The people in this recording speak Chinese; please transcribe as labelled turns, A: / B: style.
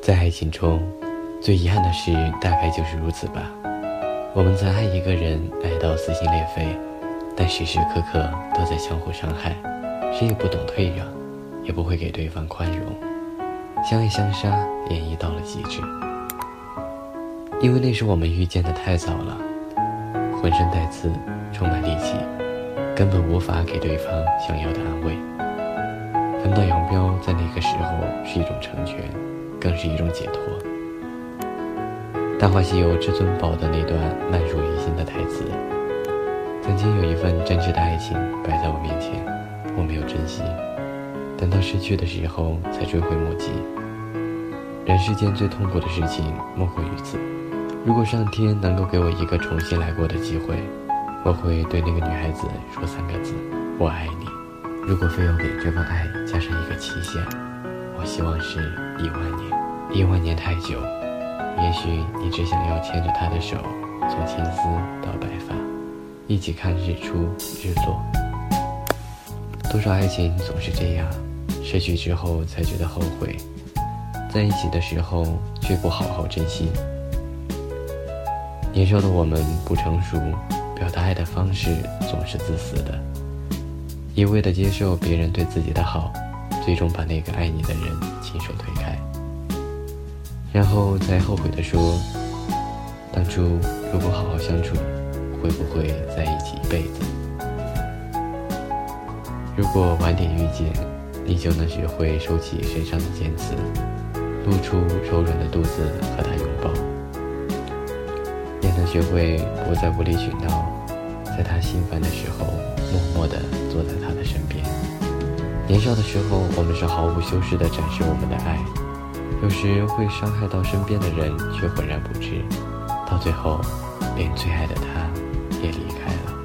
A: 在爱情中，最遗憾的事大概就是如此吧。我们曾爱一个人，爱到撕心裂肺，但时时刻刻都在相互伤害，谁也不懂退让，也不会给对方宽容，相爱相杀，演绎到了极致。因为那时我们遇见的太早了，浑身带刺，充满戾气，根本无法给对方想要的安慰。分道扬镳，在那个时候是一种成全，更是一种解脱。《大话西游》至尊宝的那段烂熟于心的台词：“曾经有一份真挚的爱情摆在我面前，我没有珍惜，等到失去的时候才追悔莫及。人世间最痛苦的事情莫过于此。如果上天能够给我一个重新来过的机会，我会对那个女孩子说三个字：我爱你。如果非要给这份爱加上一个期限，我希望是一万年。一万年太久。”也许你只想要牵着他的手，从青丝到白发，一起看日出日落。多少爱情总是这样，失去之后才觉得后悔，在一起的时候却不好好珍惜。年少的我们不成熟，表达爱的方式总是自私的，一味的接受别人对自己的好，最终把那个爱你的人亲手推开。然后再后悔地说：“当初如果好好相处，会不会在一起一辈子？如果晚点遇见，你就能学会收起身上的尖刺，露出柔软的肚子和他拥抱，也能学会不再无理取闹，在他心烦的时候，默默地坐在他的身边。年少的时候我们是毫无修饰的展示我们的爱。有时会伤害到身边的人却浑然不知。到最后连最爱的他也离开了。